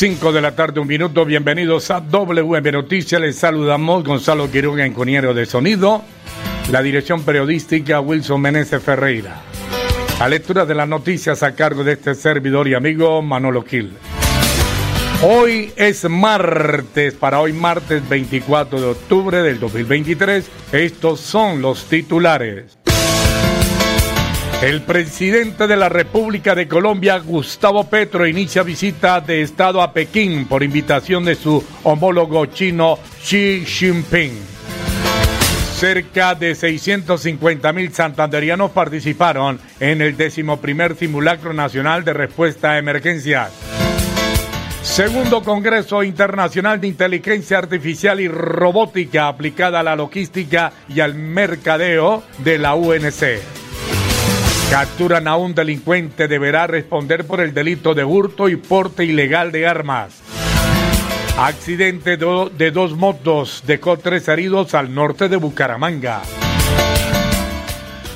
5 de la tarde, un minuto. Bienvenidos a WM Noticias. Les saludamos Gonzalo Quiroga, ingeniero de sonido. La dirección periodística Wilson Meneses Ferreira. La lectura de las noticias a cargo de este servidor y amigo Manolo Gil. Hoy es martes, para hoy martes 24 de octubre del 2023. Estos son los titulares. El presidente de la República de Colombia, Gustavo Petro, inicia visita de Estado a Pekín por invitación de su homólogo chino Xi Jinping. Cerca de 650 mil santanderianos participaron en el decimoprimer simulacro nacional de respuesta a emergencias. Segundo Congreso Internacional de Inteligencia Artificial y Robótica aplicada a la logística y al mercadeo de la UNC. Capturan a un delincuente, deberá responder por el delito de hurto y porte ilegal de armas. Accidente de dos motos dejó tres heridos al norte de Bucaramanga.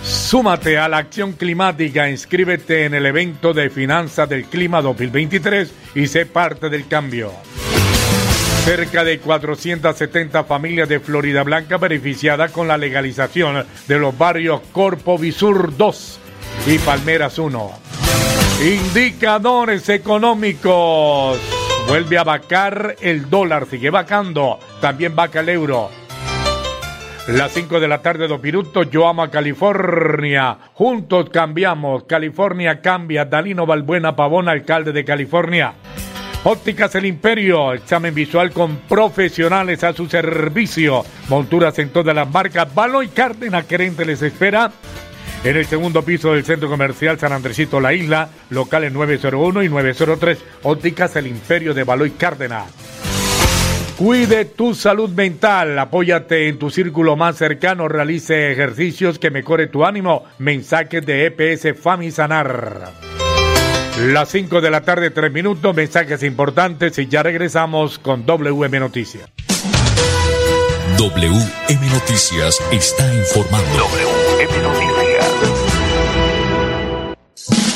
Súmate a la acción climática, inscríbete en el evento de Finanzas del Clima 2023 y sé parte del cambio. Cerca de 470 familias de Florida Blanca beneficiadas con la legalización de los barrios Corpo Visur 2 y Palmeras 1. Indicadores económicos. Vuelve a vacar el dólar, sigue vacando. También vaca el euro. Las 5 de la tarde, dos minutos. Yo amo a California. Juntos cambiamos. California cambia. Dalino Balbuena Pavón, alcalde de California. Ópticas El Imperio, examen visual con profesionales a su servicio. Monturas en todas las marcas. Baloy Cárdenas, querente les espera en el segundo piso del Centro Comercial San Andresito La Isla, locales 901 y 903, ópticas El Imperio de Baloy Cárdenas. Cuide tu salud mental, apóyate en tu círculo más cercano, realice ejercicios que mejore tu ánimo. Mensajes de EPS Famisanar. Las 5 de la tarde, 3 minutos, mensajes importantes y ya regresamos con WM Noticias. WM Noticias está informando. WM Noticias.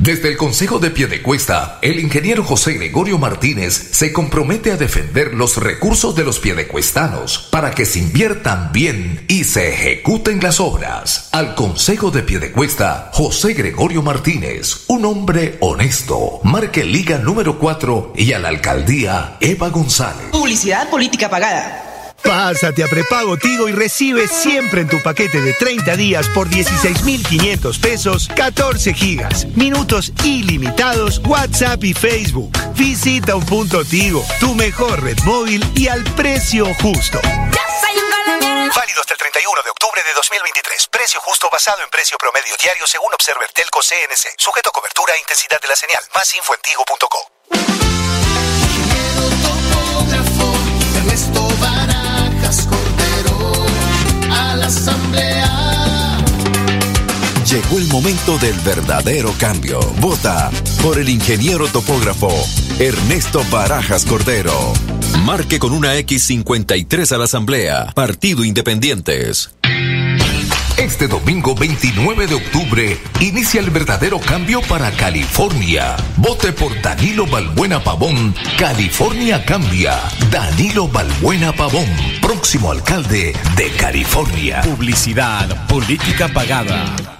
Desde el Consejo de Piedecuesta, el ingeniero José Gregorio Martínez se compromete a defender los recursos de los piedecuestanos para que se inviertan bien y se ejecuten las obras. Al Consejo de Piedecuesta, José Gregorio Martínez, un hombre honesto, marque Liga número 4 y a la alcaldía Eva González. Publicidad política pagada. Pásate a prepago Tigo y recibe siempre en tu paquete de 30 días por 16,500 pesos 14 gigas, minutos ilimitados, WhatsApp y Facebook. Visita un punto Tigo, tu mejor red móvil y al precio justo. Válido hasta el 31 de octubre de 2023. Precio justo basado en precio promedio diario según Observer Telco CNC. Sujeto a cobertura e intensidad de la señal. Más info en tigo.co. momento del verdadero cambio. Vota por el ingeniero topógrafo Ernesto Barajas Cordero. Marque con una X53 a la Asamblea. Partido Independientes. Este domingo 29 de octubre inicia el verdadero cambio para California. Vote por Danilo Balbuena Pavón. California cambia. Danilo Balbuena Pavón, próximo alcalde de California. Publicidad, política pagada.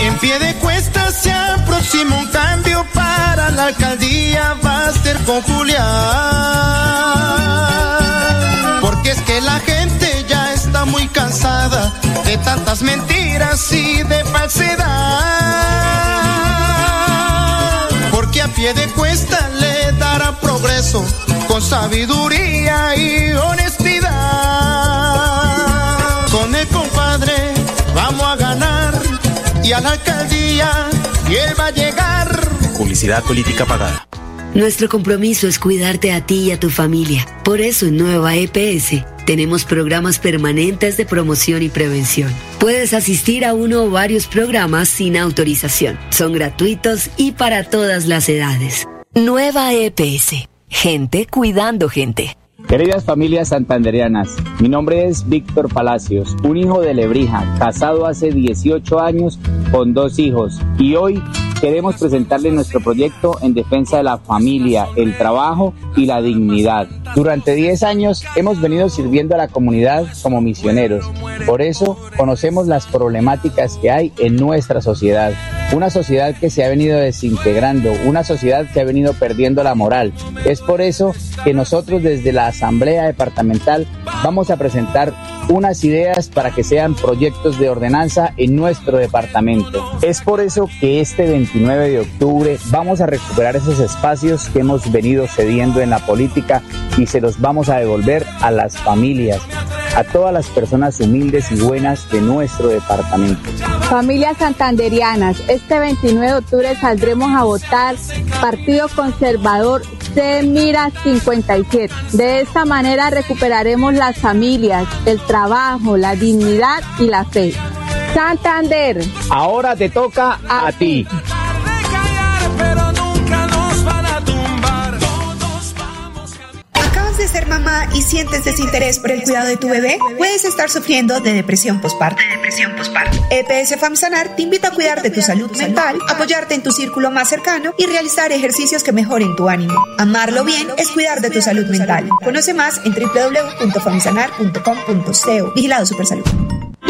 En pie de cuesta se aproxima un cambio para la alcaldía, ser con Julián. Porque es que la gente ya está muy cansada de tantas mentiras y de falsedad. Porque a pie de cuesta le dará progreso con sabiduría y honestidad. Y a la alcaldía y él va a llegar. Publicidad política pagada. Nuestro compromiso es cuidarte a ti y a tu familia. Por eso en Nueva EPS tenemos programas permanentes de promoción y prevención. Puedes asistir a uno o varios programas sin autorización. Son gratuitos y para todas las edades. Nueva EPS. Gente cuidando gente. Queridas familias santanderianas, mi nombre es Víctor Palacios, un hijo de Lebrija, casado hace 18 años con dos hijos y hoy queremos presentarle nuestro proyecto en defensa de la familia, el trabajo y la dignidad. Durante 10 años hemos venido sirviendo a la comunidad como misioneros. Por eso conocemos las problemáticas que hay en nuestra sociedad. Una sociedad que se ha venido desintegrando, una sociedad que ha venido perdiendo la moral. Es por eso que nosotros desde la Asamblea Departamental vamos a presentar unas ideas para que sean proyectos de ordenanza en nuestro departamento. Es por eso que este 29 de octubre vamos a recuperar esos espacios que hemos venido cediendo en la política y se los vamos a devolver a las familias, a todas las personas humildes y buenas de nuestro departamento. Familias santanderianas, este 29 de octubre saldremos a votar Partido Conservador C Mira 57. De esta manera recuperaremos las familias, el trabajo, la dignidad y la fe. Santander. Ahora te toca a, ti. Mamá y sientes desinterés por el cuidado de tu bebé? Puedes estar sufriendo de depresión postparto. depresión postparto. EPS Famsanar te invita a cuidar de tu salud mental, apoyarte en tu círculo más cercano y realizar ejercicios que mejoren tu ánimo. Amarlo bien es cuidar de tu salud mental. Conoce más en www.famsanar.com.co. Vigilado Supersalud.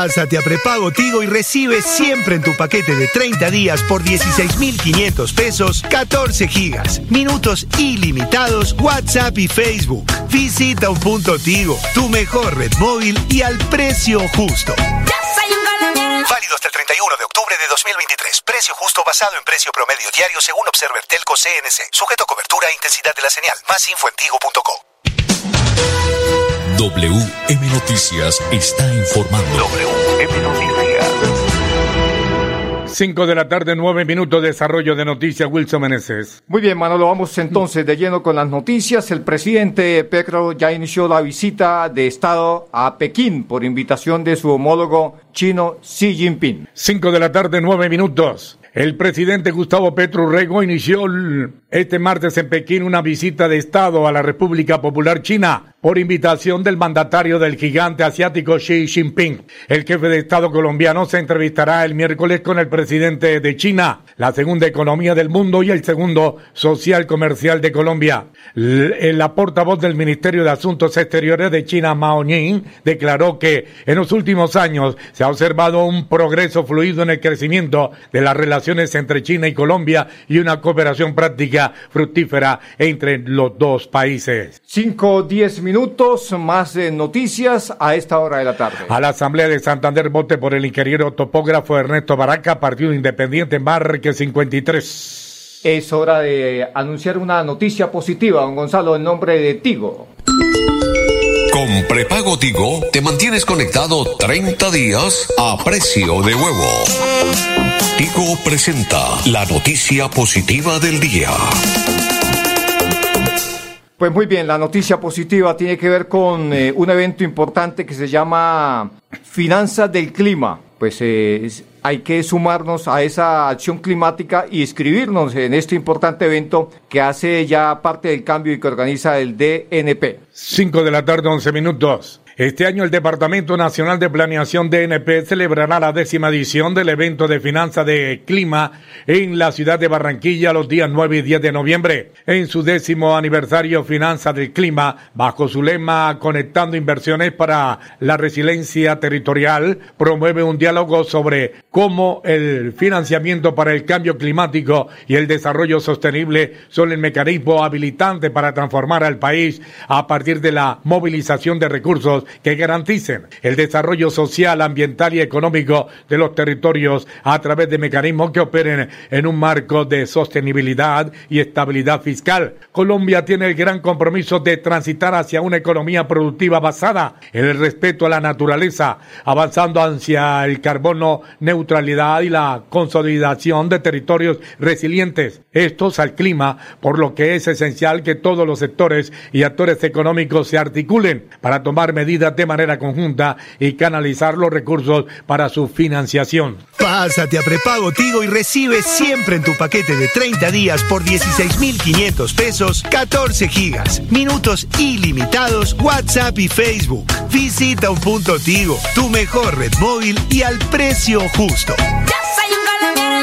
Pásate a prepago Tigo y recibe siempre en tu paquete de 30 días por 16,500 pesos 14 gigas, minutos ilimitados, WhatsApp y Facebook. Visita un punto Tigo, tu mejor red móvil y al precio justo. Válido hasta el 31 de octubre de 2023. Precio justo basado en precio promedio diario según Observer Telco CNC. Sujeto a cobertura e intensidad de la señal. Más info en tigo.co. WM Noticias está informando. WM Noticias. 5 de la tarde, 9 minutos, desarrollo de noticias, Wilson Meneses. Muy bien, Manolo, vamos entonces de lleno con las noticias. El presidente Petro ya inició la visita de Estado a Pekín por invitación de su homólogo chino Xi Jinping. 5 de la tarde, 9 minutos. El presidente Gustavo Petro Rego inició este martes en Pekín una visita de Estado a la República Popular China por invitación del mandatario del gigante asiático Xi Jinping. El jefe de Estado colombiano se entrevistará el miércoles con el presidente de China, la segunda economía del mundo y el segundo social comercial de Colombia. La portavoz del Ministerio de Asuntos Exteriores de China, Mao Ning, declaró que en los últimos años se ha observado un progreso fluido en el crecimiento de las relaciones entre China y Colombia y una cooperación práctica fructífera entre los dos países. Cinco, diez más de noticias a esta hora de la tarde. A la Asamblea de Santander vote por el ingeniero topógrafo Ernesto Baraca, Partido Independiente Marque 53. Es hora de anunciar una noticia positiva, don Gonzalo, en nombre de Tigo. Con prepago Tigo te mantienes conectado 30 días a precio de huevo. Tigo presenta la noticia positiva del día. Pues muy bien, la noticia positiva tiene que ver con eh, un evento importante que se llama Finanzas del Clima. Pues eh, hay que sumarnos a esa acción climática y inscribirnos en este importante evento que hace ya parte del cambio y que organiza el DNP. 5 de la tarde, 11 minutos. Este año el Departamento Nacional de Planeación DNP celebrará la décima edición del evento de finanzas de clima en la ciudad de Barranquilla los días 9 y 10 de noviembre. En su décimo aniversario Finanzas del Clima, bajo su lema Conectando Inversiones para la Resiliencia Territorial, promueve un diálogo sobre cómo el financiamiento para el cambio climático y el desarrollo sostenible son el mecanismo habilitante para transformar al país a partir de la movilización de recursos que garanticen el desarrollo social, ambiental y económico de los territorios a través de mecanismos que operen en un marco de sostenibilidad y estabilidad fiscal. Colombia tiene el gran compromiso de transitar hacia una economía productiva basada en el respeto a la naturaleza, avanzando hacia el carbono neutralidad y la consolidación de territorios resilientes, estos al clima, por lo que es esencial que todos los sectores y actores económicos se articulen para tomar medidas de manera conjunta y canalizar los recursos para su financiación. Pásate a prepago Tigo y recibe siempre en tu paquete de 30 días por 16,500 pesos 14 gigas, minutos ilimitados, WhatsApp y Facebook. Visita un punto Tigo, tu mejor red móvil y al precio justo.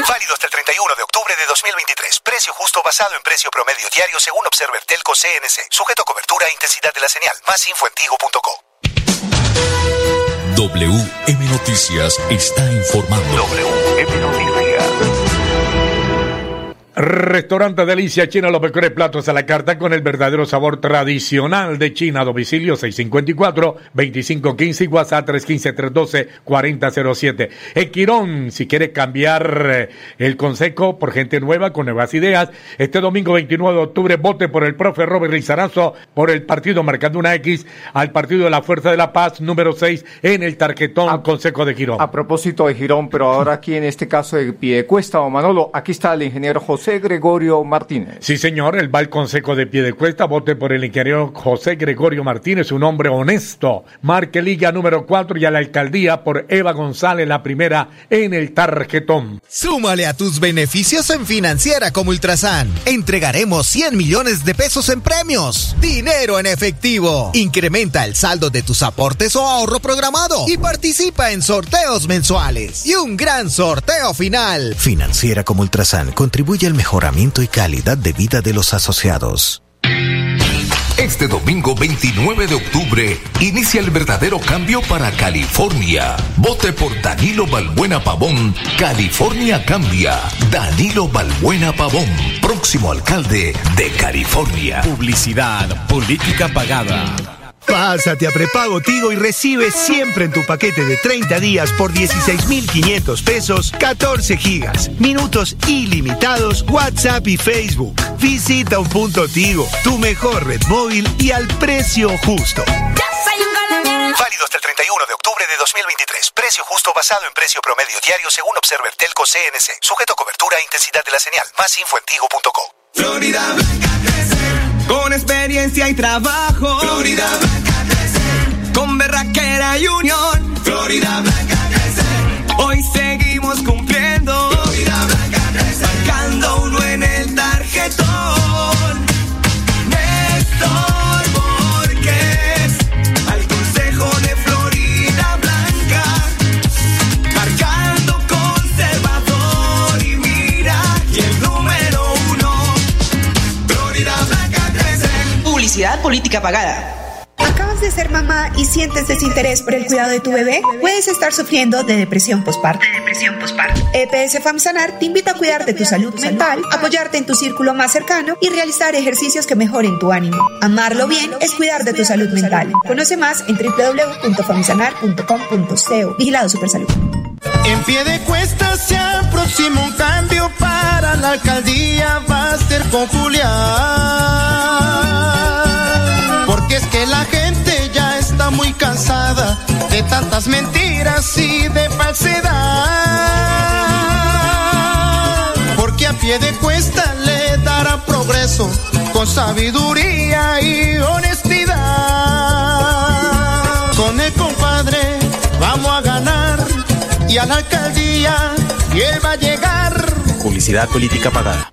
Válido hasta el 31 de octubre de 2023. Precio justo basado en precio promedio diario según Observer Telco CNC. Sujeto a cobertura e intensidad de la señal. Más info en WM Noticias está informando. WM Noticias. Restaurante Delicia China, los mejores platos a la carta con el verdadero sabor tradicional de China. Domicilio 654-2515 y WhatsApp 315-312-4007. Equirón, si quiere cambiar eh, el consejo por gente nueva con nuevas ideas, este domingo 29 de octubre vote por el profe Robert Rizarazo por el partido marcando una X al partido de la Fuerza de la Paz número 6 en el tarjetón Consejo de Girón. A propósito de Girón, pero ahora aquí en este caso de Piedecuesta o Manolo, aquí está el ingeniero José Gregorio Martínez. Sí, señor, el va al Consejo de Piedecuesta, vote por el ingeniero José Gregorio Martínez, un hombre honesto. Marque Liga número 4 y a la alcaldía por Eva González, la primera en el tarjetón. Súmale a tus beneficios en Financiera como Ultrasan. Entregaremos 100 millones de pesos en premios. Dinero en efectivo. Incrementa el saldo de tus aportes o ahorro programado y participa en sorteos mensuales. Y un gran sorteo final. Financiera como Ultrasan contribuye al mejoramiento y calidad de vida de los asociados. Este domingo 29 de octubre inicia el verdadero cambio para California. Vote por Danilo Balbuena Pavón. California cambia. Danilo Balbuena Pavón, próximo alcalde de California. Publicidad, política pagada. Pásate a prepago Tigo y recibe siempre en tu paquete de 30 días por 16,500 pesos 14 gigas, minutos ilimitados, WhatsApp y Facebook. Visita un punto Tigo, tu mejor red móvil y al precio justo. Válido hasta el 31 de octubre de 2023. Precio justo basado en precio promedio diario según Observer Telco CNC. Sujeto a cobertura e intensidad de la señal. Más info en Florida Blanca con experiencia y trabajo. Florida Blanca crece. Con berraquera y unión. Florida Blanca crece. Hoy seguimos cumpliendo. Florida Blanca crece. Marcando uno en el tarjetón. Néstor Publicidad política pagada. ¿Acabas de ser mamá y sientes desinterés por el cuidado de tu bebé? Puedes estar sufriendo de depresión postparto. depresión postparto. EPS Famsanar te invita a cuidar de tu salud mental, apoyarte en tu círculo más cercano y realizar ejercicios que mejoren tu ánimo. Amarlo bien es cuidar de tu salud mental. Conoce más en www.famsanar.com.co. Vigilado Supersalud. En pie de cuesta se aproxima un cambio para la alcaldía, va a ser con Julián. Porque es que la gente ya está tantas mentiras y de falsedad. Porque a pie de cuesta le dará progreso con sabiduría y honestidad. Con el compadre vamos a ganar y a la alcaldía y él va a llegar. Publicidad política pagada.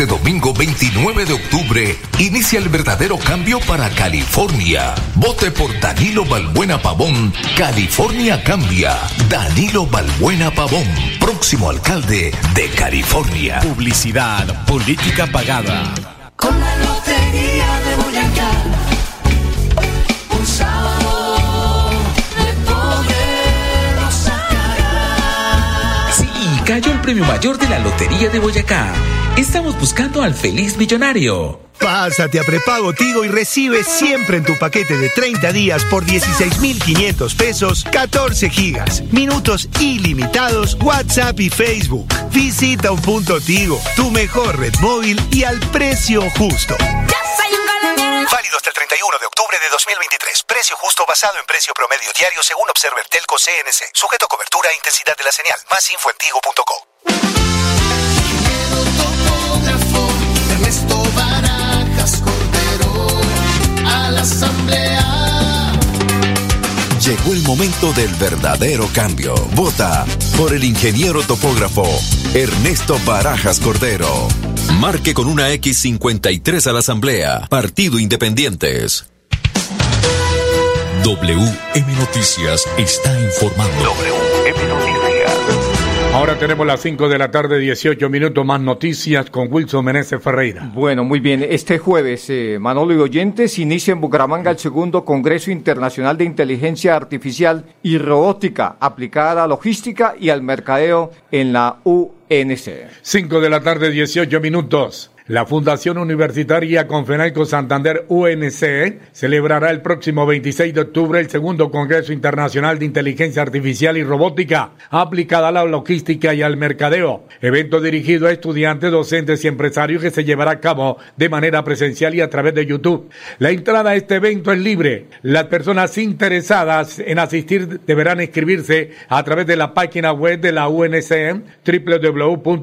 Este domingo 29 de octubre inicia el verdadero cambio para California. Vote por Danilo Balbuena Pavón. California cambia. Danilo Balbuena Pavón, próximo alcalde de California. Publicidad política pagada. Premio mayor de la Lotería de Boyacá. Estamos buscando al feliz millonario. Pásate a prepago Tigo y recibe siempre en tu paquete de 30 días por 16,500 pesos 14 gigas, minutos ilimitados, WhatsApp y Facebook. Visita un punto Tigo, tu mejor red móvil y al precio justo. Válido hasta el 31 de octubre de 2023. Precio justo basado en precio promedio diario según Observer Telco CNC. Sujeto a cobertura e intensidad de la señal. Más info en tigo.co. Ernesto Barajas Cordero a la asamblea. Llegó el momento del verdadero cambio. Vota por el ingeniero topógrafo Ernesto Barajas Cordero. Marque con una X53 a la Asamblea. Partido Independientes. WM Noticias está informando. WM Noticias. Ahora tenemos las 5 de la tarde, 18 minutos más noticias con Wilson Meneses Ferreira. Bueno, muy bien. Este jueves, eh, Manolo y Oyentes, inicia en Bucaramanga el segundo Congreso Internacional de Inteligencia Artificial y Robótica aplicada a la logística y al mercadeo en la UNC. 5 de la tarde, 18 minutos. La Fundación Universitaria Confenalco Santander UNC celebrará el próximo 26 de octubre el segundo Congreso Internacional de Inteligencia Artificial y Robótica aplicada a la logística y al mercadeo, evento dirigido a estudiantes, docentes y empresarios que se llevará a cabo de manera presencial y a través de YouTube. La entrada a este evento es libre. Las personas interesadas en asistir deberán inscribirse a través de la página web de la UNC www.unc.edu.co.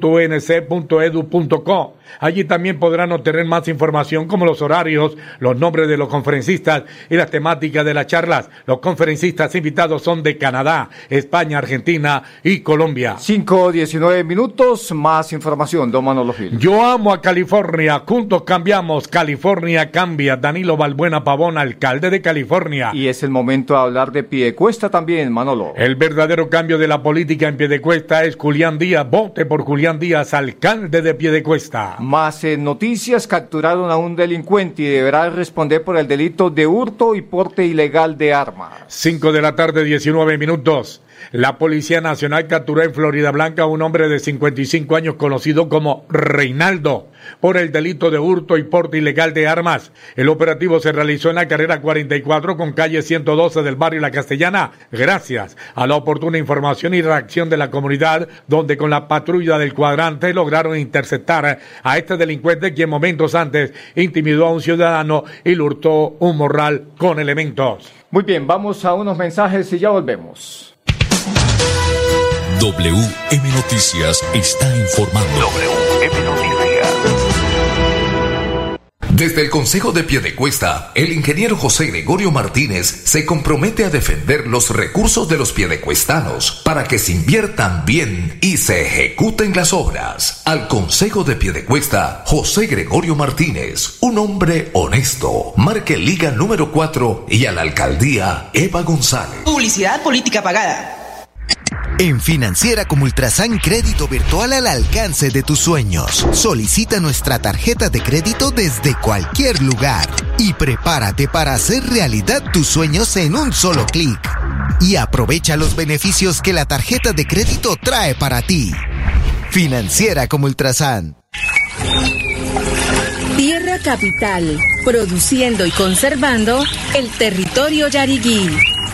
Allí también podrán obtener más información como los horarios, los nombres de los conferencistas y las temáticas de las charlas. Los conferencistas invitados son de Canadá, España, Argentina y Colombia. 5, 19 minutos, más información, don Manolo Gil. Yo amo a California, juntos cambiamos, California cambia. Danilo Balbuena Pavón, alcalde de California. Y es el momento de hablar de Piedecuesta también, Manolo. El verdadero cambio de la política en Piedecuesta es Julián Díaz. Vote por Julián Díaz, alcalde de Piedecuesta. Más en noticias, capturaron a un delincuente y deberá responder por el delito de hurto y porte ilegal de armas. 5 de la tarde, 19 minutos. La Policía Nacional capturó en Florida Blanca a un hombre de 55 años conocido como Reinaldo por el delito de hurto y porte ilegal de armas. El operativo se realizó en la carrera 44 con calle 112 del barrio La Castellana, gracias a la oportuna información y reacción de la comunidad, donde con la patrulla del cuadrante lograron interceptar a este delincuente quien momentos antes intimidó a un ciudadano y le hurtó un morral con elementos. Muy bien, vamos a unos mensajes y ya volvemos. WM Noticias está informando. WM Noticias. Desde el Consejo de Piedecuesta, el ingeniero José Gregorio Martínez se compromete a defender los recursos de los piedecuestanos para que se inviertan bien y se ejecuten las obras. Al Consejo de Piedecuesta, José Gregorio Martínez, un hombre honesto, marque Liga número 4 y a la alcaldía Eva González. Publicidad política pagada. En Financiera como Ultrasan Crédito Virtual al alcance de tus sueños. Solicita nuestra tarjeta de crédito desde cualquier lugar y prepárate para hacer realidad tus sueños en un solo clic. Y aprovecha los beneficios que la tarjeta de crédito trae para ti. Financiera como Ultrasan. Tierra Capital, produciendo y conservando el territorio yariguí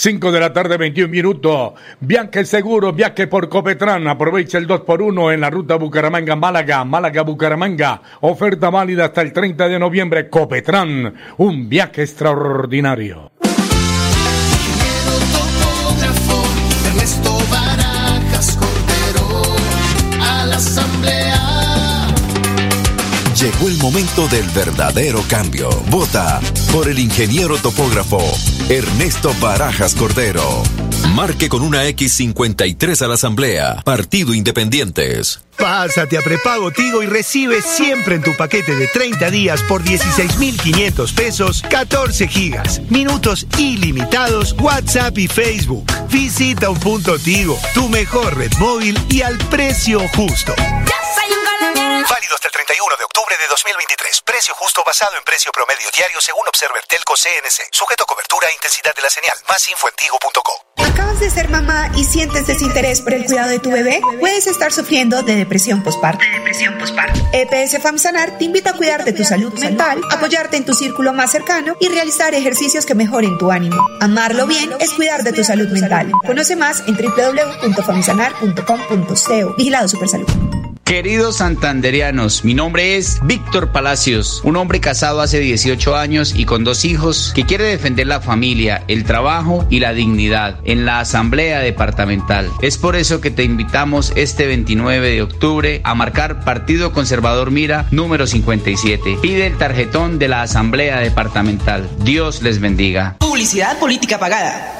5 de la tarde, 21 minutos. Viaje seguro, viaje por Copetran. Aprovecha el 2x1 en la ruta Bucaramanga-Málaga, Málaga-Bucaramanga. Oferta válida hasta el 30 de noviembre. Copetran, un viaje extraordinario. Llegó el momento del verdadero cambio. Vota por el ingeniero topógrafo Ernesto Barajas Cordero. Marque con una X53 a la Asamblea. Partido Independientes. Pásate a prepago Tigo y recibe siempre en tu paquete de 30 días por 16,500 pesos 14 gigas, minutos ilimitados, WhatsApp y Facebook. Visita un punto Tigo, tu mejor red móvil y al precio justo. Válido hasta el 31 de octubre de 2023. Precio justo basado en precio promedio diario según Observer Telco CNC. Sujeto a cobertura e intensidad de la señal. Más info en ¿Acabas de ser mamá y sientes desinterés por el cuidado de tu bebé? Puedes estar sufriendo de depresión postparto. depresión postparto. EPS Famsanar te invita a cuidar de tu salud mental, apoyarte en tu círculo más cercano y realizar ejercicios que mejoren tu ánimo. Amarlo bien es cuidar de tu salud mental. Conoce más en www.famsanar.com.co. Vigilado Supersalud. Queridos santanderianos, mi nombre es Víctor Palacios, un hombre casado hace 18 años y con dos hijos que quiere defender la familia, el trabajo y la dignidad en la Asamblea Departamental. Es por eso que te invitamos este 29 de octubre a marcar Partido Conservador Mira número 57. Pide el tarjetón de la Asamblea Departamental. Dios les bendiga. Publicidad política pagada.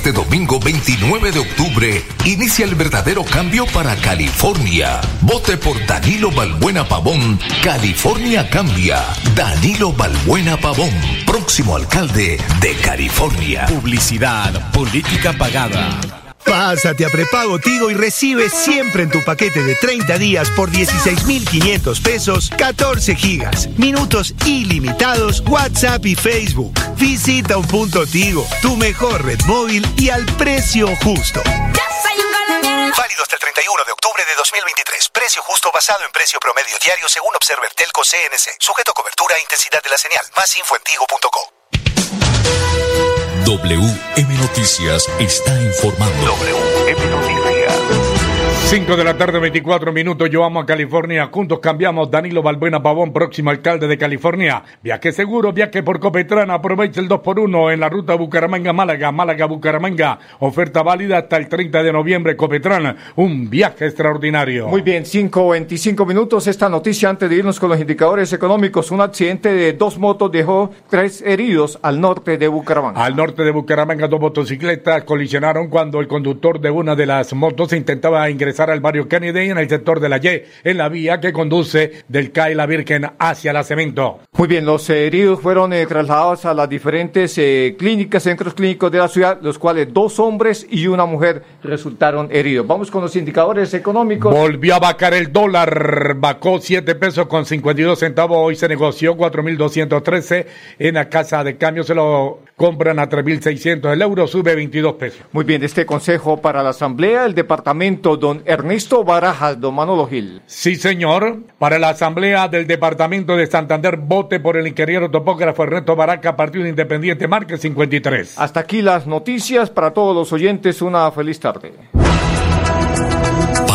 Este domingo 29 de octubre inicia el verdadero cambio para California. Vote por Danilo Balbuena Pavón. California cambia. Danilo Balbuena Pavón, próximo alcalde de California. Publicidad, política pagada. Pásate a prepago Tigo y recibe siempre en tu paquete de 30 días por 16,500 pesos 14 gigas, minutos ilimitados, WhatsApp y Facebook. Visita un punto Tigo, tu mejor red móvil y al precio justo. Válido hasta el 31 de octubre de 2023. Precio justo basado en precio promedio diario según Observer Telco CNC. Sujeto a cobertura e intensidad de la señal. Más info en WM Noticias está informando. 5 de la tarde, 24 minutos. Yo amo a California. Juntos cambiamos. Danilo Balbuena Pavón, próximo alcalde de California. Viaje seguro, viaje por Copetrana. Aprovecha el 2x1 en la ruta Bucaramanga-Málaga, Málaga-Bucaramanga. Oferta válida hasta el 30 de noviembre. Copetrana, un viaje extraordinario. Muy bien, 5, 25 minutos. Esta noticia antes de irnos con los indicadores económicos. Un accidente de dos motos dejó tres heridos al norte de Bucaramanga. Al norte de Bucaramanga, dos motocicletas colisionaron cuando el conductor de una de las motos intentaba ingresar ingresar al barrio Kennedy en el sector de la Y, en la vía que conduce del CAI La Virgen hacia la Cemento. Muy bien, los heridos fueron eh, trasladados a las diferentes eh, clínicas, centros clínicos de la ciudad, los cuales dos hombres y una mujer resultaron heridos. Vamos con los indicadores económicos. Volvió a vacar el dólar, vacó 7 pesos con 52 centavos, hoy se negoció 4.213 en la casa de cambio, se lo compran a 3.600, el euro sube 22 pesos. Muy bien, este consejo para la Asamblea, el departamento, don Ernesto Barajas, don Manolo Gil. Sí, señor, para la Asamblea del Departamento de Santander, vote por el ingeniero topógrafo Ernesto Baraca, Partido Independiente, marque 53. Hasta aquí las noticias para todos los oyentes, una feliz tarde.